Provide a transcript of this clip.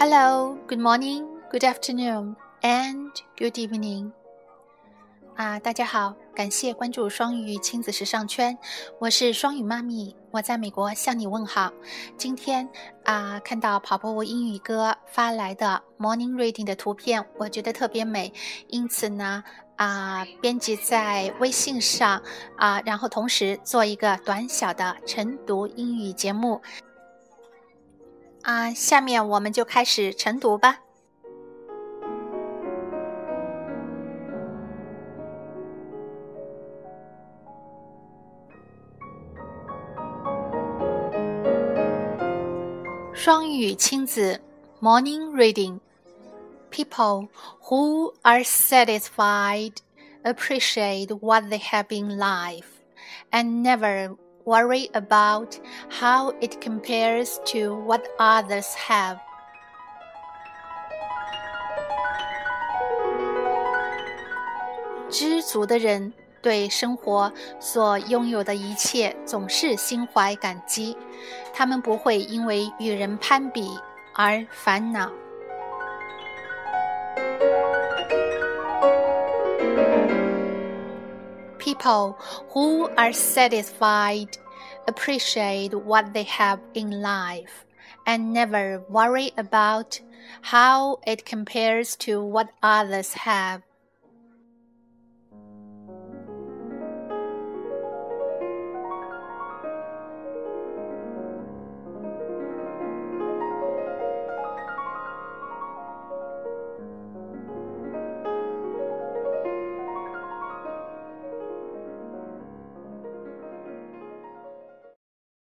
Hello, good morning, good afternoon, and good evening. 啊，大家好，感谢关注双语亲子时尚圈，我是双语妈咪，我在美国向你问好。今天啊，看到跑步英语哥发来的 Morning Reading 的图片，我觉得特别美，因此呢，啊，编辑在微信上啊，然后同时做一个短小的晨读英语节目。啊，下面我们就开始晨读吧。双语亲子 Morning Reading People who are satisfied appreciate what they have in life and never worry about how it compares to what others have. 知足的人对生活所拥有的一切总是心怀感激，他们不会因为与人攀比而烦恼。People who are satisfied appreciate what they have in life and never worry about how it compares to what others have.